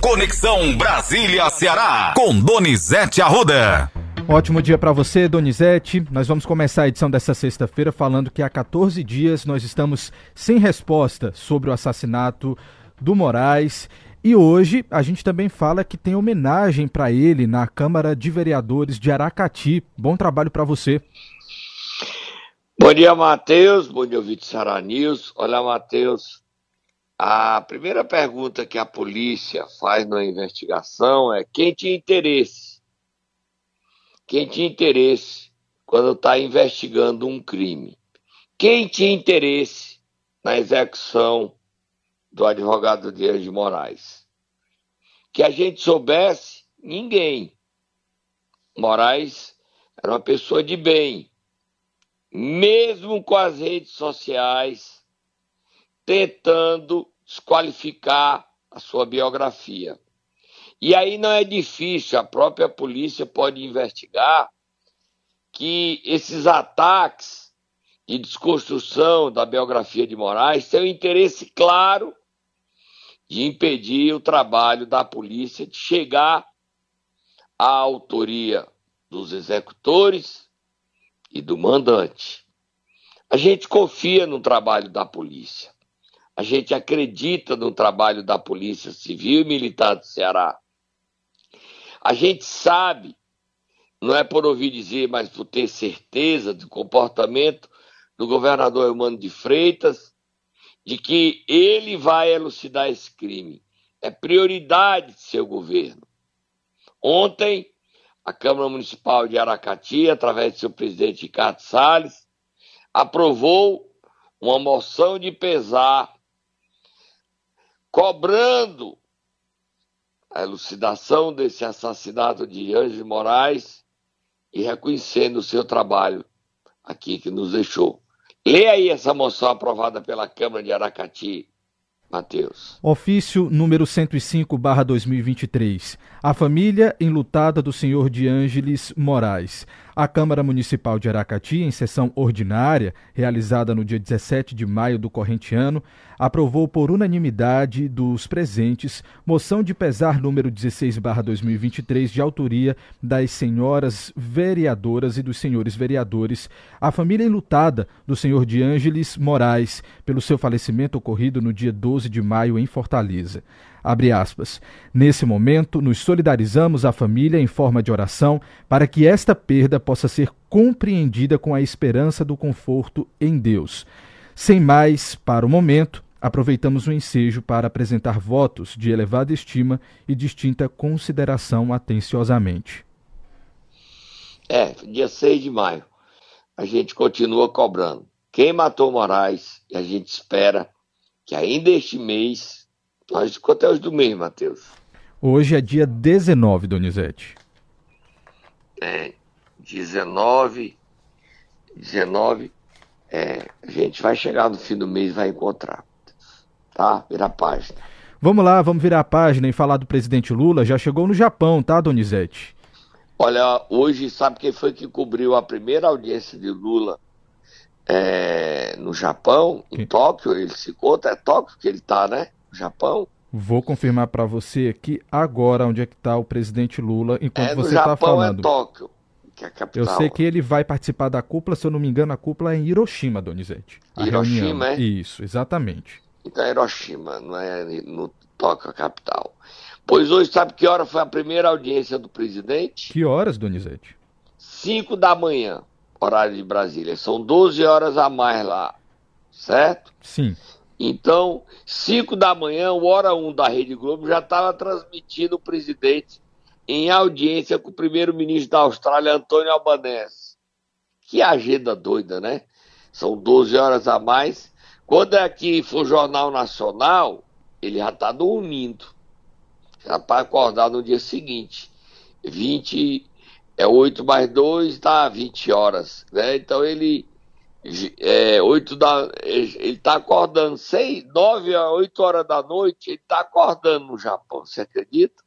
Conexão Brasília-Ceará, com Donizete Arruda. Ótimo dia para você, Donizete. Nós vamos começar a edição dessa sexta-feira falando que há 14 dias nós estamos sem resposta sobre o assassinato do Moraes. E hoje a gente também fala que tem homenagem para ele na Câmara de Vereadores de Aracati. Bom trabalho para você. Bom dia, Matheus. Bom dia, ouvinte Sara News. Olha, Matheus, a primeira pergunta que a polícia faz na investigação é quem tinha interesse? Quem tinha interesse quando está investigando um crime? Quem tinha interesse na execução do advogado Dias de Moraes? Que a gente soubesse, ninguém. Moraes era uma pessoa de bem, mesmo com as redes sociais tentando desqualificar a sua biografia. E aí não é difícil, a própria polícia pode investigar que esses ataques de desconstrução da biografia de Moraes têm um interesse claro de impedir o trabalho da polícia de chegar à autoria dos executores e do mandante. A gente confia no trabalho da polícia. A gente acredita no trabalho da Polícia Civil e Militar do Ceará. A gente sabe, não é por ouvir dizer, mas por ter certeza do comportamento do governador Eumano de Freitas, de que ele vai elucidar esse crime. É prioridade de seu governo. Ontem, a Câmara Municipal de Aracati, através de seu presidente Ricardo Salles, aprovou uma moção de pesar cobrando a elucidação desse assassinato de Anjo Moraes e reconhecendo o seu trabalho aqui que nos deixou. Leia aí essa moção aprovada pela Câmara de Aracati, Matheus. Ofício número 105, barra 2023. A família enlutada do senhor de Ângeles Moraes. A Câmara Municipal de Aracati, em sessão ordinária, realizada no dia 17 de maio do corrente ano, aprovou por unanimidade dos presentes moção de pesar número 16/2023 de autoria das senhoras vereadoras e dos senhores vereadores, a família enlutada do senhor de Ângeles Moraes pelo seu falecimento ocorrido no dia 12 de maio em Fortaleza. Abre aspas. Nesse momento, nos solidarizamos à família em forma de oração para que esta perda possa ser compreendida com a esperança do conforto em Deus. Sem mais, para o momento, aproveitamos o ensejo para apresentar votos de elevada estima e distinta consideração atenciosamente. É, dia 6 de maio. A gente continua cobrando. Quem matou Moraes, e a gente espera que ainda este mês nós quanto é os do mês, Matheus? Hoje é dia 19, Donizete. É, 19, 19, é, a gente vai chegar no fim do mês vai encontrar. Tá? Vira a página. Vamos lá, vamos virar a página e falar do presidente Lula. Já chegou no Japão, tá, Donizete? Olha, hoje sabe quem foi que cobriu a primeira audiência de Lula é, no Japão, em Tóquio? Ele se conta, é Tóquio que ele tá, né? Japão? Vou confirmar para você aqui agora onde é que está o presidente Lula enquanto é, você está falando. É Tóquio, que é a capital. Eu sei que ele vai participar da cúpula, se eu não me engano, a cúpula é em Hiroshima, Donizete. A Hiroshima, reunião. é? Isso, exatamente. Então é Hiroshima, não é no Tóquio, a capital. Pois hoje, sabe que hora foi a primeira audiência do presidente? Que horas, Donizete? 5 da manhã, horário de Brasília. São 12 horas a mais lá, certo? Sim. Então, 5 da manhã, Hora 1 da Rede Globo já estava transmitindo o presidente em audiência com o primeiro-ministro da Austrália, Antônio Albanese. Que agenda doida, né? São 12 horas a mais. Quando é que for Jornal Nacional, ele já está dormindo. Já para acordar no dia seguinte. 20, é 8 mais 2, dá 20 horas. Né? Então ele é, 8 da, ele está acordando 6, 9 a 8 horas da noite, ele está acordando no Japão, você acredita?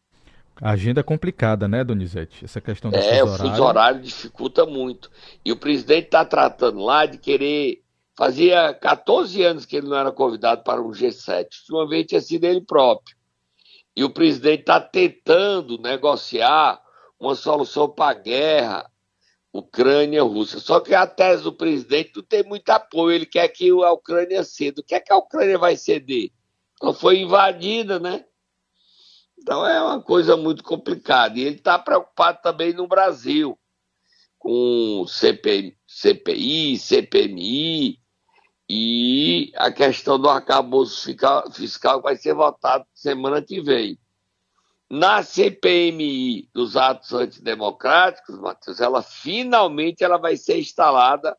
A agenda é complicada, né, Donizete? Essa questão do É, o fuso horário dificulta muito. E o presidente está tratando lá de querer. Fazia 14 anos que ele não era convidado para um G7. Uma vez tinha sido ele próprio. e o presidente está tentando negociar uma solução para a guerra Ucrânia-Rússia. Só que a tese do presidente não tem muito apoio. Ele quer que a Ucrânia ceda. O que é que a Ucrânia vai ceder? Ela foi invadida, né? Então é uma coisa muito complicada. E ele está preocupado também no Brasil, com CPI, CPI, CPMI, e a questão do arcabouço fiscal, fiscal vai ser votado semana que vem. Na CPMI dos atos antidemocráticos, Matheus, ela finalmente ela vai ser instalada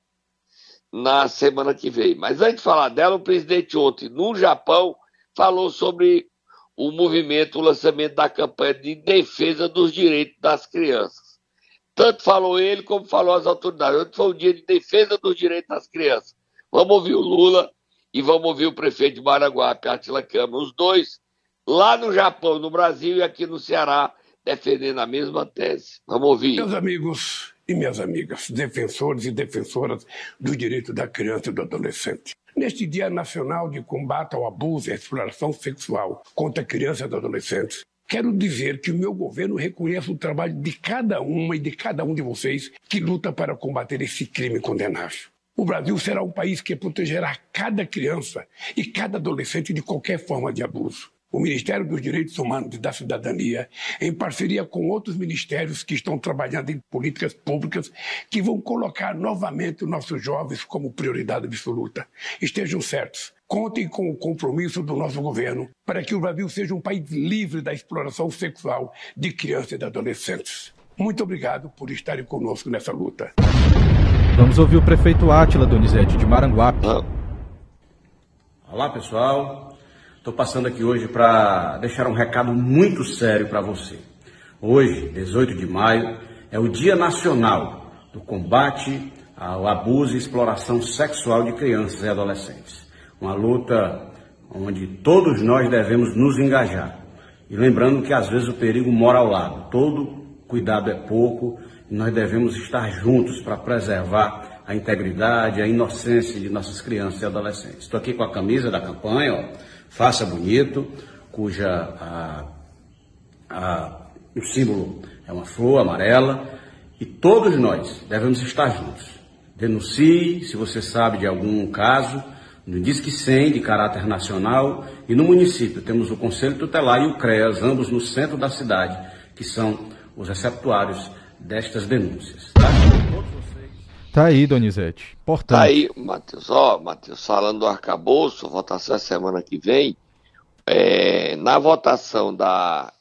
na semana que vem. Mas antes de falar dela, o presidente ontem, no Japão, falou sobre o movimento, o lançamento da campanha de defesa dos direitos das crianças. Tanto falou ele como falou as autoridades. Ontem foi o dia de defesa dos direitos das crianças. Vamos ouvir o Lula e vamos ouvir o prefeito de Maranguape, Atila Câmara. Os dois lá no Japão, no Brasil e aqui no Ceará, defendendo a mesma tese. Vamos ouvir. Meus amigos e minhas amigas, defensores e defensoras do direito da criança e do adolescente. Neste Dia Nacional de Combate ao Abuso e à Exploração Sexual contra crianças e adolescentes, quero dizer que o meu governo reconhece o trabalho de cada uma e de cada um de vocês que luta para combater esse crime condenável. O Brasil será um país que protegerá cada criança e cada adolescente de qualquer forma de abuso o Ministério dos Direitos Humanos e da Cidadania, em parceria com outros ministérios que estão trabalhando em políticas públicas que vão colocar novamente os nossos jovens como prioridade absoluta. Estejam certos. Contem com o compromisso do nosso governo para que o Brasil seja um país livre da exploração sexual de crianças e de adolescentes. Muito obrigado por estarem conosco nessa luta. Vamos ouvir o prefeito Átila Donizete de Maranguape. Olá, pessoal. Estou passando aqui hoje para deixar um recado muito sério para você. Hoje, 18 de maio, é o Dia Nacional do Combate ao Abuso e Exploração Sexual de Crianças e Adolescentes. Uma luta onde todos nós devemos nos engajar. E lembrando que às vezes o perigo mora ao lado. Todo cuidado é pouco e nós devemos estar juntos para preservar a integridade, a inocência de nossas crianças e adolescentes. Estou aqui com a camisa da campanha, ó Faça Bonito, cuja a, a, o símbolo é uma flor amarela, e todos nós devemos estar juntos. Denuncie se você sabe de algum caso, no Disque 100 de caráter nacional e no município temos o Conselho Tutelar e o CREAS, ambos no centro da cidade, que são os receptuários destas denúncias. Tá? Tá aí, Donizete. Portanto. Tá aí, Matheus. Ó, Matheus, falando do arcabouço, votação é semana que vem. É, na votação da,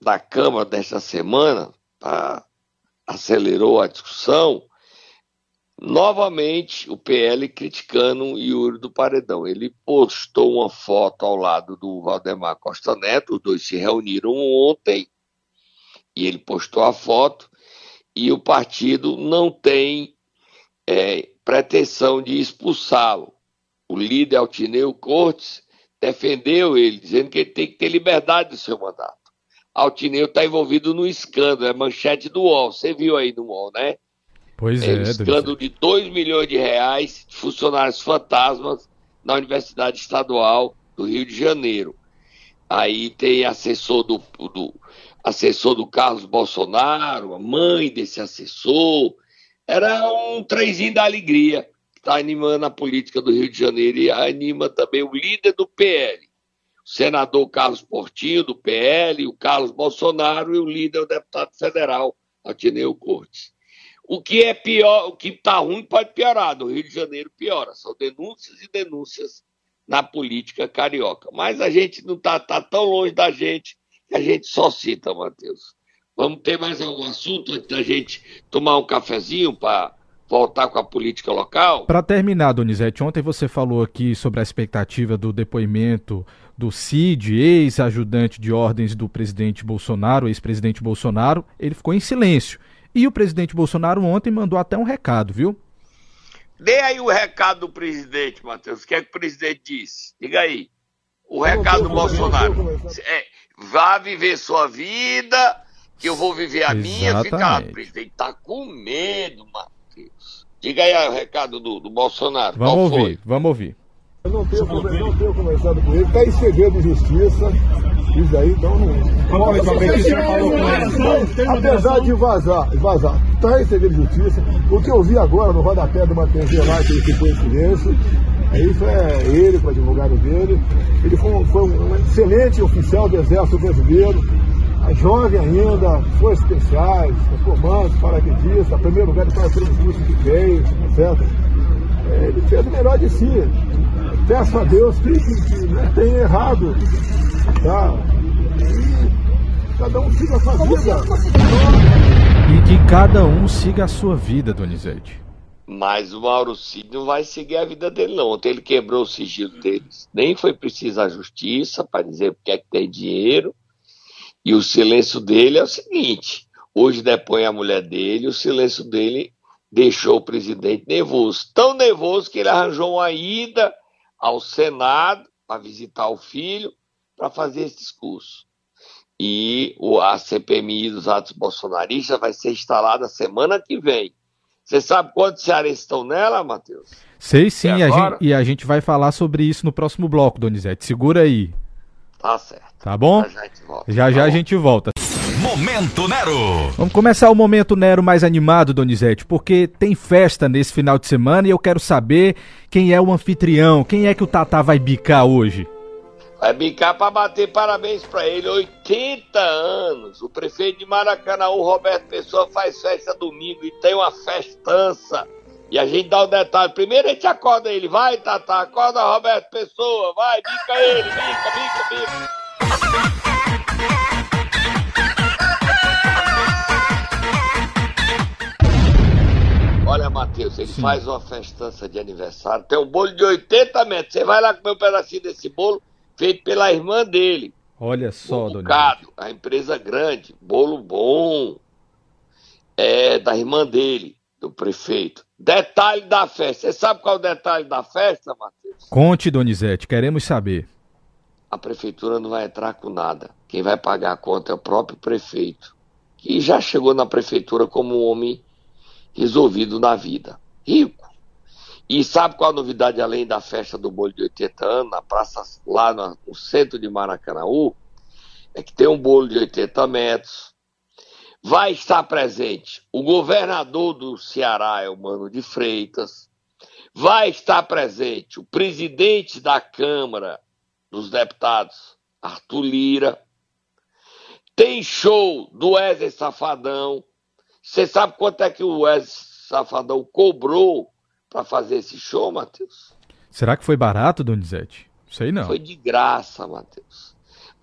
da Câmara desta semana, tá, acelerou a discussão, novamente o PL criticando o Yuri do Paredão. Ele postou uma foto ao lado do Valdemar Costa Neto, os dois se reuniram ontem, e ele postou a foto e o partido não tem é, pretensão de expulsá-lo. O líder Altineu Cortes defendeu ele, dizendo que ele tem que ter liberdade do seu mandato. Altineu está envolvido no escândalo, é manchete do UOL. Você viu aí no UOL, né? Pois é. é escândalo de 2 milhões de reais de funcionários fantasmas na Universidade Estadual do Rio de Janeiro. Aí tem assessor do, do assessor do Carlos Bolsonaro, a mãe desse assessor. Era um trenzinho da alegria que está animando a política do Rio de Janeiro e anima também o líder do PL, o senador Carlos Portinho, do PL, o Carlos Bolsonaro e o líder, o deputado federal, Atineu Cortes. O que é pior, o que está ruim pode piorar, no Rio de Janeiro piora. São denúncias e denúncias na política carioca. Mas a gente não está tá tão longe da gente a gente só cita, Matheus. Vamos ter mais algum assunto antes da gente tomar um cafezinho para voltar com a política local? Para terminar, Donizete, ontem você falou aqui sobre a expectativa do depoimento do Cid, ex-ajudante de ordens do presidente Bolsonaro, ex-presidente Bolsonaro. Ele ficou em silêncio. E o presidente Bolsonaro ontem mandou até um recado, viu? Dê aí o recado do presidente, Matheus. O que é que o presidente disse? Diga aí. O recado do Bolsonaro. É, vá viver sua vida, que eu vou viver a minha. Fica, o presidente tá com medo, Matheus. Diga aí o recado do, do Bolsonaro. Vamos ouvir, vamos ouvir. Eu não tenho, não tenho conversado com ele, está em segredo de justiça. Isso aí, então não. Qual foi? Apesar de vazar, vazar, está em segredo de justiça. O que eu vi agora no rodapé de uma TV lá que ele ficou em silêncio, é isso é ele com o advogado dele. Ele foi um, foi um excelente oficial do Exército Brasileiro, jovem ainda, forças especiais, comandos, paraquedista, primeiro lugar de paraquedista que fez, certo? É, ele fez o melhor de si. Peço a Deus que, que, que não tenha errado. Tá? E cada um siga a sua vida. E que cada um siga a sua vida, Donizete. Mas o Mauro Cid não vai seguir a vida dele, não. Ontem ele quebrou o sigilo deles. Nem foi preciso a justiça para dizer porque é que tem dinheiro. E o silêncio dele é o seguinte: hoje depõe a mulher dele, o silêncio dele deixou o presidente nervoso. Tão nervoso que ele arranjou uma ida ao Senado para visitar o filho, para fazer esse discurso. E a CPMI dos atos bolsonaristas vai ser instalada semana que vem. Você sabe quantos cearenses estão nela, Matheus? Sei sim, e a, gente, e a, gente, vai falar sobre isso no próximo bloco, Donizete. Segura aí. Tá certo. Tá bom? Já já a gente volta. Já, já tá a gente volta. Momento Nero. Vamos começar o Momento Nero mais animado, Donizete, porque tem festa nesse final de semana e eu quero saber quem é o anfitrião, quem é que o Tatá vai bicar hoje. Vai bicar para bater parabéns para ele, 80 anos. O prefeito de Maracanã, o Roberto Pessoa, faz festa domingo e tem uma festança. E a gente dá o um detalhe. Primeiro a gente acorda ele, vai, Tatá, acorda Roberto Pessoa, vai, bica ele, bica, bica, bica. Olha, Matheus, ele Sim. faz uma festança de aniversário, tem um bolo de 80 metros. Você vai lá comer um pedacinho desse bolo, feito pela irmã dele. Olha só, um bocado, a empresa grande, bolo bom, é da irmã dele, do prefeito. Detalhe da festa. Você sabe qual é o detalhe da festa, Matheus? Conte, Donizete, queremos saber. A prefeitura não vai entrar com nada. Quem vai pagar a conta é o próprio prefeito, que já chegou na prefeitura como um homem resolvido na vida. Rico. E sabe qual a novidade além da festa do bolo de 80 anos, na praça lá no, centro de Maracanaú? É que tem um bolo de 80 metros. Vai estar presente o governador do Ceará, é o Mano de Freitas. Vai estar presente o presidente da Câmara dos Deputados, Arthur Lira. Tem show do Wesley Safadão. Você sabe quanto é que o Wesley Safadão cobrou para fazer esse show, Matheus? Será que foi barato, Donizete? Sei não. Foi de graça, Matheus.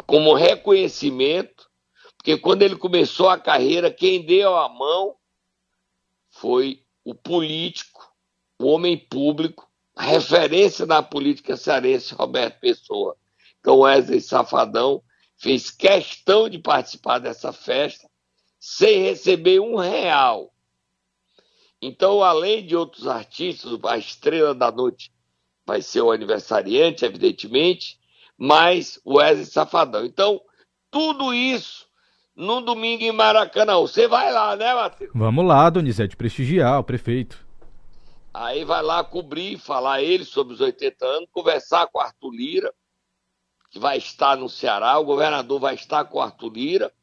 Como reconhecimento, porque quando ele começou a carreira, quem deu a mão foi o político, o homem público, a referência na política cearense, Roberto Pessoa. Então, Wesley Safadão fez questão de participar dessa festa sem receber um real. Então, além de outros artistas, a estrela da noite vai ser o aniversariante, evidentemente, mas o Wesley Safadão. Então, tudo isso no domingo em Maracanã. Você vai lá, né, Matheus? Vamos lá, Donizete, prestigiar o prefeito. Aí vai lá cobrir, falar ele sobre os 80 anos, conversar com o Arthur Lira, que vai estar no Ceará, o governador vai estar com o Arthur Lira,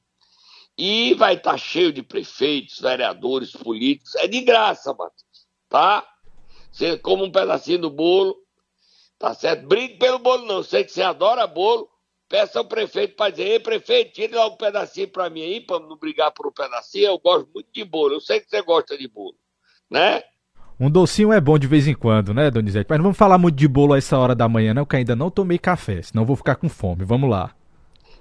e vai estar tá cheio de prefeitos, vereadores, políticos. É de graça, Matheus. Tá? Você come um pedacinho do bolo. Tá certo? Brigue pelo bolo, não. Sei que você adora bolo. Peça ao prefeito para dizer: Ei, prefeito, tire lá um pedacinho para mim aí, para não brigar por um pedacinho. Eu gosto muito de bolo. Eu sei que você gosta de bolo. Né? Um docinho é bom de vez em quando, né, Donizete? Mas não vamos falar muito de bolo a essa hora da manhã, não, que ainda não tomei café, senão vou ficar com fome. Vamos lá.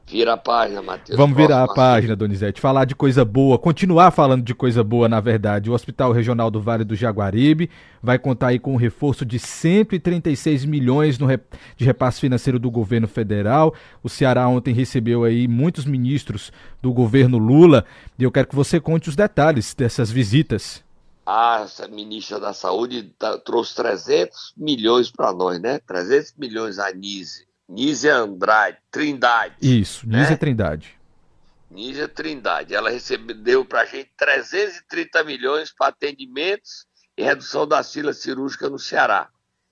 Vira a página, Matheus. Vamos virar a página, Donizete. Falar de coisa boa, continuar falando de coisa boa, na verdade. O Hospital Regional do Vale do Jaguaribe vai contar aí com um reforço de 136 milhões no de repasse financeiro do governo federal. O Ceará ontem recebeu aí muitos ministros do governo Lula e eu quero que você conte os detalhes dessas visitas. Ah, essa ministra da Saúde tá, trouxe 300 milhões para nós, né? 300 milhões a Nise Nízia Andrade, Trindade. Isso, Nízia né? Trindade. Nízia Trindade. Ela recebeu para a gente 330 milhões para atendimentos e redução da fila cirúrgica no Ceará.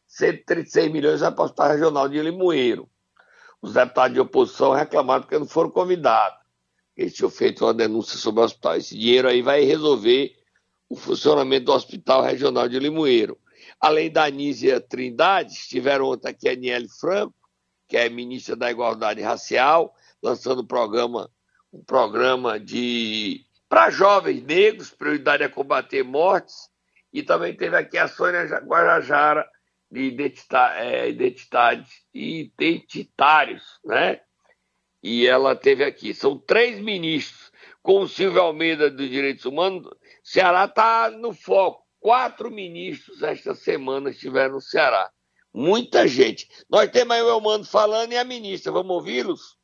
136 milhões vai para o Hospital Regional de Limoeiro. Os deputados de oposição reclamaram porque não foram convidados. Eles tinham feito uma denúncia sobre o hospital. Esse dinheiro aí vai resolver o funcionamento do Hospital Regional de Limoeiro. Além da Anísia Trindade, estiveram ontem aqui a Aniele Franco, que é ministra da Igualdade Racial, lançando um programa, um programa de para jovens negros, prioridade é combater mortes, e também teve aqui a Sônia Guajajara, de identidade, é, identidade, identitários, né? E ela teve aqui. São três ministros, com o Silvio Almeida dos Direitos Humanos. Ceará está no foco. Quatro ministros esta semana estiveram no Ceará. Muita gente. Nós temos aí o Elmano falando e a ministra. Vamos ouvi-los?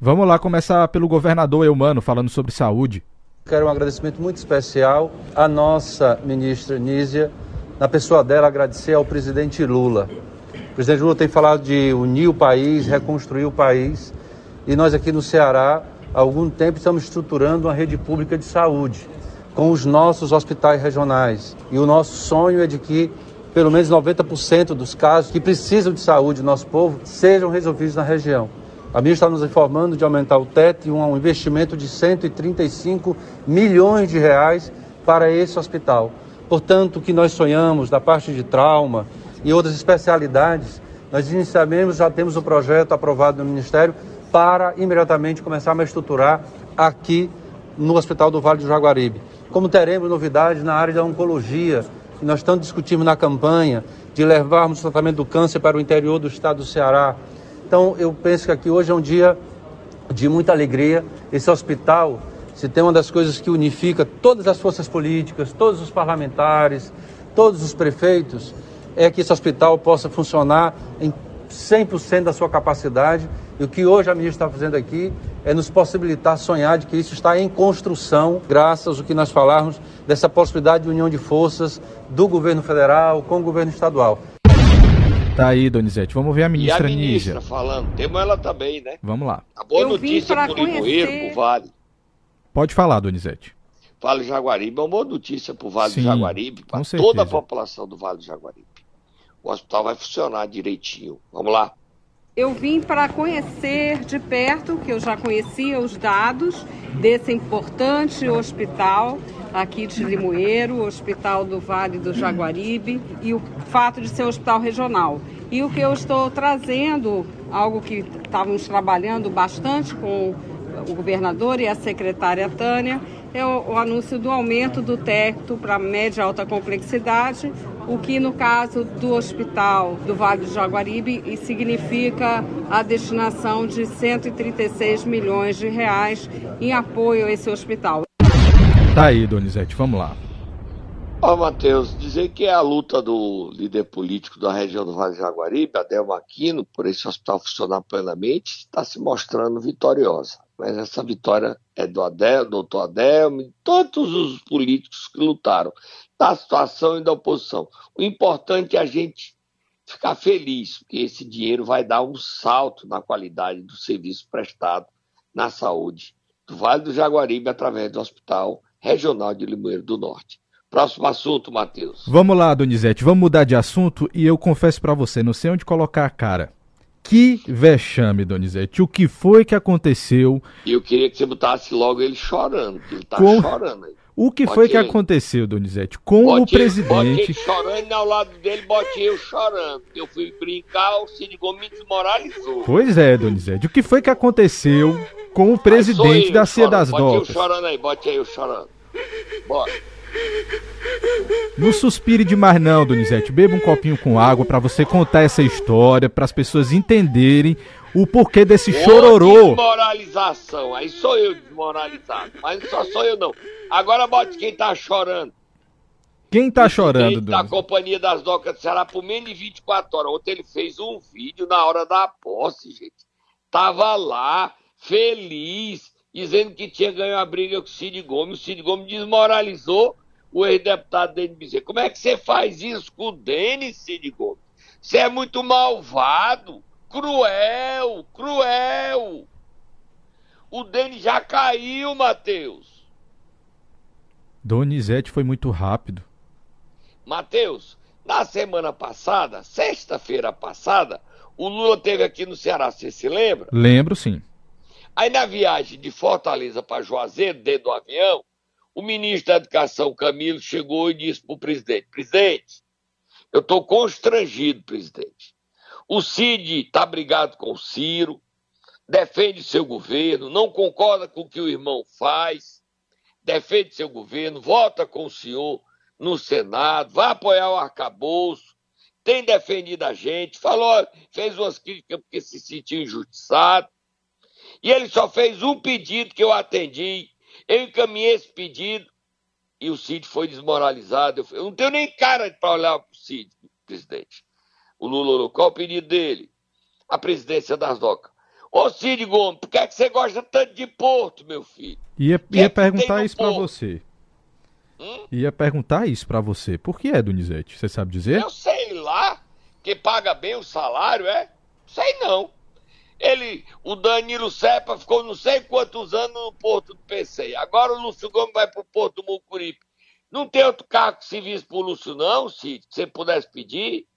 Vamos lá começar pelo governador Elmano falando sobre saúde. Quero um agradecimento muito especial à nossa ministra Nízia, na pessoa dela agradecer ao presidente Lula. O presidente Lula tem falado de unir o país, reconstruir o país, e nós aqui no Ceará, há algum tempo, estamos estruturando uma rede pública de saúde com os nossos hospitais regionais. E o nosso sonho é de que pelo menos 90% dos casos que precisam de saúde do nosso povo sejam resolvidos na região. A ministra está nos informando de aumentar o teto e um investimento de 135 milhões de reais para esse hospital. Portanto, o que nós sonhamos da parte de trauma e outras especialidades, nós inicialmente já temos o um projeto aprovado no Ministério para imediatamente começar a estruturar aqui no Hospital do Vale do Jaguaribe. Como teremos novidades na área da oncologia, nós estamos discutindo na campanha de levarmos o tratamento do câncer para o interior do estado do Ceará, então, eu penso que aqui hoje é um dia de muita alegria. Esse hospital, se tem uma das coisas que unifica todas as forças políticas, todos os parlamentares, todos os prefeitos, é que esse hospital possa funcionar em 100% da sua capacidade. E o que hoje a ministra está fazendo aqui é nos possibilitar sonhar de que isso está em construção, graças ao que nós falarmos dessa possibilidade de união de forças do governo federal com o governo estadual. Tá aí, Donizete. Vamos ver a ministra, e a ministra Nígia. falando. Temos ela também, né? Vamos lá. A boa Eu notícia pro Limoeiro, conhecer... pro Vale. Pode falar, Donizete. Vale do Jaguaribe é uma boa notícia pro Vale Sim, do Jaguaribe, para toda a população do Vale do Jaguaribe. O hospital vai funcionar direitinho. Vamos lá. Eu vim para conhecer de perto, que eu já conhecia os dados desse importante hospital aqui de Limoeiro, Hospital do Vale do Jaguaribe e o fato de ser um hospital regional. E o que eu estou trazendo, algo que estávamos trabalhando bastante com o governador e a secretária Tânia, é o, o anúncio do aumento do teto para média e alta complexidade, o que no caso do hospital do Vale do Jaguaribe significa a destinação de 136 milhões de reais em apoio a esse hospital. Tá aí, Donizete, vamos lá. Ó, Matheus, dizer que é a luta do líder político da região do Vale do Jaguaribe, Adelmo Aquino, por esse hospital funcionar plenamente, está se mostrando vitoriosa. Mas essa vitória é do Adel, doutor Adelmo, e todos os políticos que lutaram, da situação e da oposição. O importante é a gente ficar feliz, porque esse dinheiro vai dar um salto na qualidade do serviço prestado na saúde do Vale do Jaguaribe através do Hospital Regional de Limoeiro do Norte. Próximo assunto, Matheus. Vamos lá, Donizete, vamos mudar de assunto e eu confesso para você, não sei onde colocar a cara. Que vexame, Donizete. O que foi que aconteceu? Eu queria que você botasse logo ele chorando, porque ele tá Com... chorando aí. O que bote foi que ele. aconteceu, Donizete? Com bote o presidente. Bote ele chorando e ao lado dele bote eu chorando. Eu fui brincar, o Cid Gomes desmoralizou. Pois é, Donizete. O que foi que aconteceu com o presidente da Cia das Docas? Bote eu chorando aí, bote eu chorando. Bora. Não suspire demais não, Donizete. Beba um copinho com água para você contar essa história, para as pessoas entenderem o porquê desse chororô. Desmoralização. Aí sou eu desmoralizado. Mas só sou eu não. Agora bote quem tá chorando. Quem tá chorando, Da Companhia das Docas do Ceará por menos de 24 horas. Ontem ele fez um vídeo na hora da posse, gente. Tava lá, feliz, dizendo que tinha ganho a briga com o Cid Gomes. O Cid Gomes desmoralizou o ex-deputado Denis Bezerra. Como é que você faz isso com o Denis, Cid Gomes? Você é muito malvado, cruel, cruel. O Denis já caiu, Matheus. Donizete foi muito rápido. Matheus, Na semana passada, sexta-feira passada, o Lula teve aqui no Ceará, você se lembra? Lembro, sim. Aí na viagem de Fortaleza para Juazeiro, dentro do avião, o ministro da Educação, Camilo, chegou e disse para o presidente: Presidente, eu estou constrangido, presidente. O Cid está brigado com o Ciro, defende seu governo, não concorda com o que o irmão faz, defende seu governo, vota com o senhor no Senado, vai apoiar o arcabouço, tem defendido a gente, falou, fez umas críticas porque se sentiu injustiçado. E ele só fez um pedido que eu atendi. Eu encaminhei esse pedido e o Cid foi desmoralizado. Eu, não tenho nem cara para olhar para o Cid, presidente. O Lula, qual o pedido dele? A presidência das docas. Ô Cid Gomes, por que, é que você gosta tanto de Porto, meu filho? Ia, ia é perguntar isso para você. Hum? Ia perguntar isso para você. Por que é, Donizete? Você sabe dizer? Eu sei lá. Que paga bem o salário, é? Sei não. Ele, o Danilo Sepa ficou não sei quantos anos no Porto do PC. Agora o Lúcio Gomes vai pro Porto do Mucuripe. Não tem outro cargo que serviço pro Lúcio, não, que você pudesse pedir.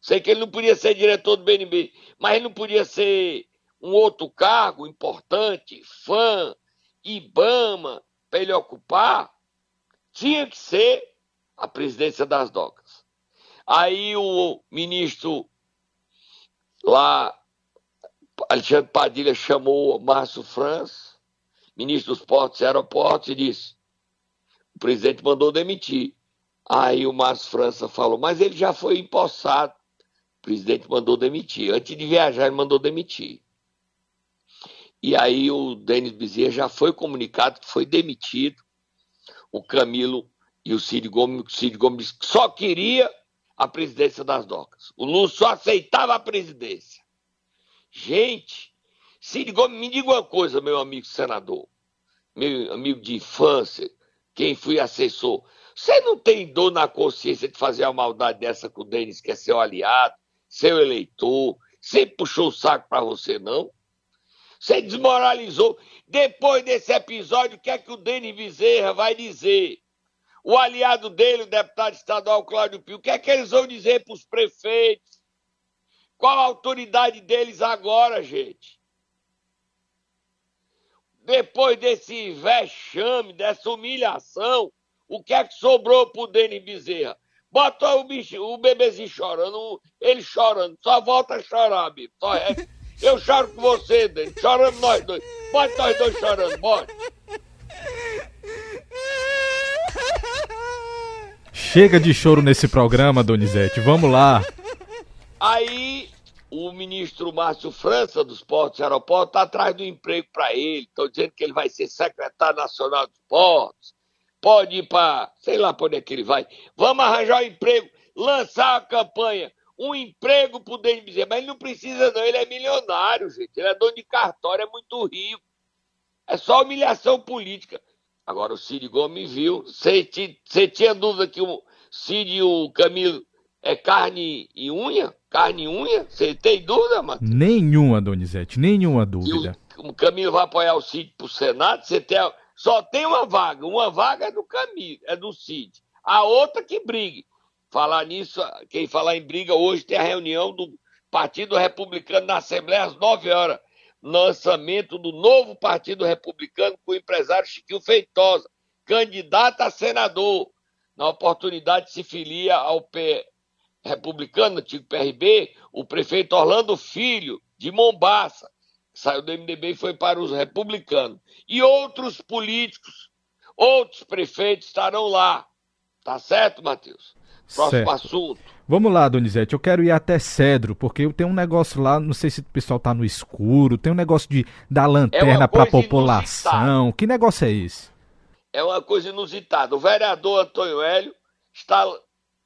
Sei que ele não podia ser diretor do BNB, mas ele não podia ser um outro cargo importante, fã, Ibama, para ele ocupar, tinha que ser a presidência das docas. Aí o ministro lá, Alexandre Padilha, chamou Márcio França, ministro dos Portos e Aeroportos, e disse: o presidente mandou demitir. Aí o Márcio França falou, mas ele já foi empossado. O presidente mandou demitir. Antes de viajar, ele mandou demitir. E aí o Denis Bezerra já foi comunicado que foi demitido. O Camilo e o Cid Gomes, o Cid Gomes só queria a presidência das docas. O Lula só aceitava a presidência. Gente, Gomes, me diga uma coisa, meu amigo senador, meu amigo de infância, quem fui assessor. Você não tem dor na consciência de fazer uma maldade dessa com o Denis, que é seu aliado, seu eleitor, sempre puxou o saco para você, não? Você desmoralizou. Depois desse episódio, o que é que o Denis Bezerra vai dizer? O aliado dele, o deputado estadual Cláudio Pio, o que é que eles vão dizer para os prefeitos? Qual a autoridade deles agora, gente? Depois desse vexame, dessa humilhação, o que é que sobrou para o Denis Bezerra? Bota o, bicho, o bebezinho chorando, ele chorando, só volta a chorar, bicho. É. Eu choro com você, Dani. Choramos nós dois. Pode nós dois chorando, bora. Chega de choro nesse programa, Donizete. Vamos lá. Aí o ministro Márcio França dos Portos e Aeroportos está atrás do emprego para ele. Estão dizendo que ele vai ser secretário nacional dos portos. Pode ir para, sei lá para onde é que ele vai. Vamos arranjar um emprego, lançar a campanha um emprego pro Denis Bezerra, mas ele não precisa não, ele é milionário, gente, ele é dono de cartório, é muito rico. É só humilhação política. Agora o Cid Gomes viu, você tinha dúvida que o Cid e o Camilo é carne e unha? Carne e unha? Você tem dúvida, Matheus? Nenhuma, Donizete, nenhuma dúvida. O, o, Camilo vai apoiar o Cid pro Senado, você tem, só tem uma vaga, uma vaga é do Camilo, é do Cid. A outra que brigue. Falar nisso, quem falar em briga, hoje tem a reunião do Partido Republicano na Assembleia às 9 horas. Lançamento do novo Partido Republicano com o empresário Chiquinho Feitosa, candidato a senador. Na oportunidade se filia ao P republicano, antigo PRB, o prefeito Orlando Filho, de Mombaça, saiu do MDB e foi para os republicanos. E outros políticos, outros prefeitos estarão lá. Tá certo, Matheus? Próximo certo. assunto. Vamos lá, Donizete. Eu quero ir até Cedro, porque eu tenho um negócio lá, não sei se o pessoal tá no escuro, tem um negócio de dar lanterna é para a população. Inusitada. Que negócio é esse? É uma coisa inusitada. O vereador Antônio Hélio está,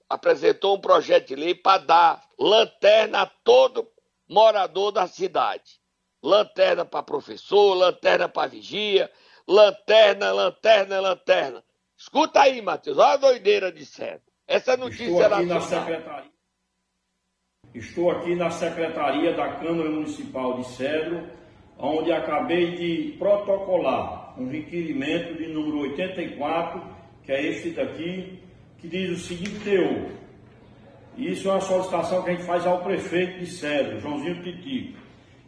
apresentou um projeto de lei para dar lanterna a todo morador da cidade. Lanterna para professor, lanterna para vigia, lanterna, lanterna, lanterna. Escuta aí, Matheus, olha a doideira de Cedro. Essa notícia Estou aqui na secretaria. Estou aqui na secretaria da Câmara Municipal de Cedro, onde acabei de protocolar um requerimento de número 84, que é este daqui, que diz o seguinte teor. isso é uma solicitação que a gente faz ao prefeito de Cedro, Joãozinho Titico,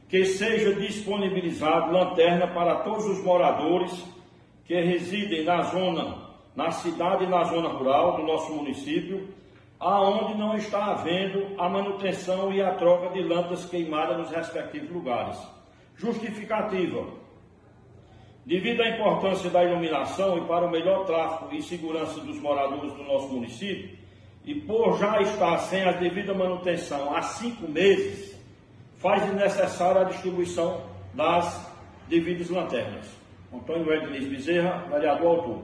que seja disponibilizado lanterna para todos os moradores que residem na zona, na cidade e na zona rural do nosso município, aonde não está havendo a manutenção e a troca de lâmpadas queimadas nos respectivos lugares. Justificativa. Devido à importância da iluminação e para o melhor tráfego e segurança dos moradores do nosso município, e por já estar sem a devida manutenção há cinco meses, faz necessária a distribuição das devidas lanternas. Antônio Ednis Bezerra, vereador autor.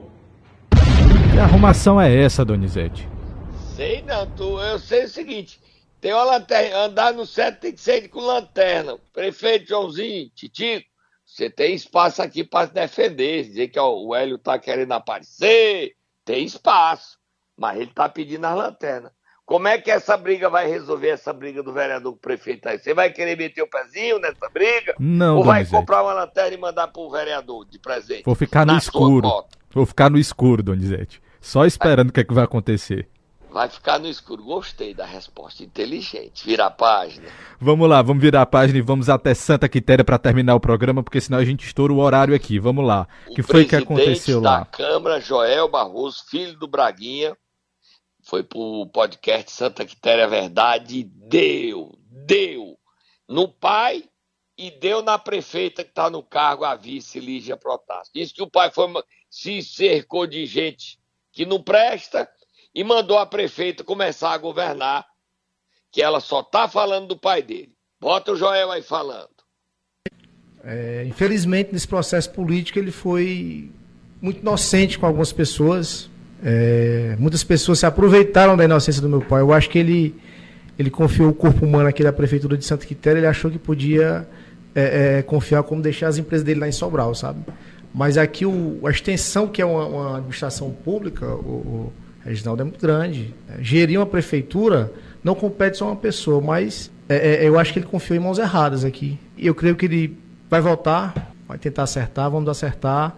Que arrumação é essa, Donizete? Sei não, tu, eu sei o seguinte, tem uma lanterna, andar no centro tem que ser com lanterna. Prefeito Joãozinho, Titico, você tem espaço aqui para defender, dizer que ó, o Hélio tá querendo aparecer, tem espaço. Mas ele está pedindo as lanternas. Como é que essa briga vai resolver essa briga do vereador com o prefeito aí? Você vai querer meter o pezinho nessa briga? Não, Ou vai Donizete. comprar uma lanterna e mandar pro vereador de presente? Vou ficar no escuro. Vou ficar no escuro, Donizete. Só esperando o que é que vai acontecer. Vai ficar no escuro. Gostei da resposta. Inteligente. Vira a página. Vamos lá, vamos virar a página e vamos até Santa Quitéria para terminar o programa, porque senão a gente estoura o horário aqui. Vamos lá. O que foi que presidente aconteceu da lá? Câmara, Joel Barroso, filho do Braguinha, foi pro podcast Santa Quitéria Verdade e deu, deu no pai e deu na prefeita que está no cargo, a vice Lígia Protássio. Disse que o pai foi, se cercou de gente que não presta e mandou a prefeita começar a governar, que ela só tá falando do pai dele. Bota o Joel aí falando. É, infelizmente, nesse processo político, ele foi muito inocente com algumas pessoas. É, muitas pessoas se aproveitaram da inocência do meu pai. Eu acho que ele, ele confiou o corpo humano aqui da prefeitura de Santa Quitéria. Ele achou que podia é, é, confiar como deixar as empresas dele lá em Sobral, sabe? Mas aqui o, a extensão que é uma, uma administração pública, o, o Reginaldo, é muito grande. É, gerir uma prefeitura não compete só uma pessoa, mas é, é, eu acho que ele confiou em mãos erradas aqui. E eu creio que ele vai voltar, vai tentar acertar, vamos acertar.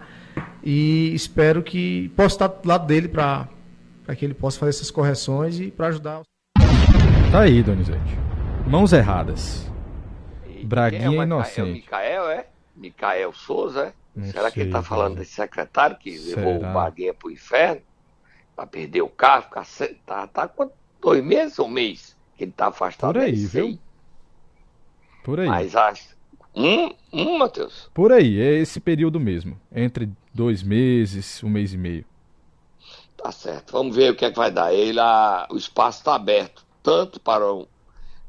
E espero que possa estar do lado dele para que ele possa fazer essas correções e para ajudar. Tá aí, Donizete. Mãos erradas. E Braguinha é o É o inocente. Micael, é? Micael Souza, é? Não Será que ele sei, tá falando desse secretário que levou o Baguinha pro inferno? Pra perder o carro, ficar tá, tá quanto? Dois meses ou um mês que ele tá afastado? Por aí, viu? Por aí. Mas acho. Um, um, Matheus. Por aí, é esse período mesmo. Entre dois meses, um mês e meio. Tá certo. Vamos ver o que é que vai dar. Ele, a- o espaço está aberto, tanto para o.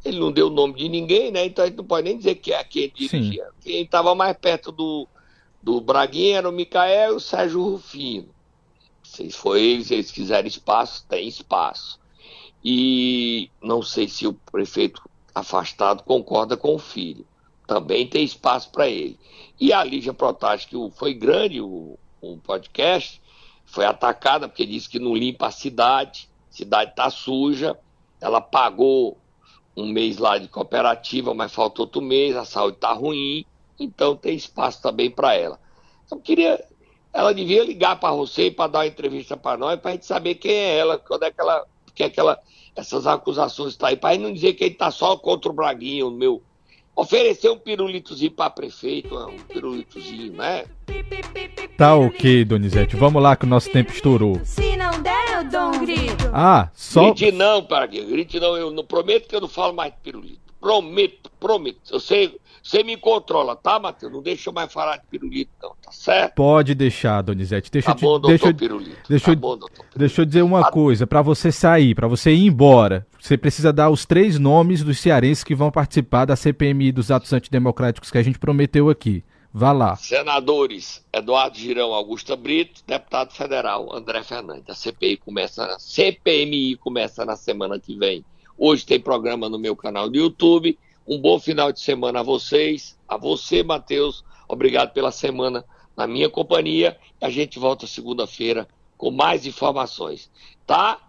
Ele não deu o nome de ninguém, né? Então a gente não pode nem dizer que é quem dirigia. Quem estava mais perto do, do Braguinha era o Micael e o Sérgio Rufino. Se foi eles quiserem espaço, tem espaço. E não sei se o prefeito afastado concorda com o filho. Também tem espaço para ele. E a Lígia Protásio, que foi grande o, o podcast, foi atacada porque disse que não limpa a cidade, a cidade está suja. Ela pagou um mês lá de cooperativa, mas faltou outro mês, a saúde está ruim, então tem espaço também para ela. Eu queria, ela devia ligar para você e para dar uma entrevista para nós, para a gente saber quem é ela, quando é que ela, que é que ela, essas acusações estão aí, para não dizer que ele está só contra o Braguinha, o meu. Oferecer um pirulitozinho para prefeito, um pirulitozinho, né? Tá ok, Donizete. Vamos lá que o nosso tempo estourou. Se não der, eu dou um grito. Ah, só. Grite não, para quê? Grite não, eu não prometo que eu não falo mais de pirulito. Prometo, prometo. Você, você me controla, tá, Matheus? Não deixa eu mais falar de pirulito, não, tá certo? Pode deixar, Donizete. Deixa Tá eu bom, deixa Pirulito. deixa tá eu- bom. Deixa eu dizer uma coisa, pra você sair, pra você ir embora, você precisa dar os três nomes dos cearenses que vão participar da CPMI dos atos antidemocráticos que a gente prometeu aqui. Vá lá. Senadores Eduardo Girão, Augusta Brito, deputado federal André Fernandes. A CPI começa, CPMI começa na semana que vem. Hoje tem programa no meu canal do YouTube. Um bom final de semana a vocês, a você, Matheus. Obrigado pela semana na minha companhia. A gente volta segunda-feira com mais informações, tá?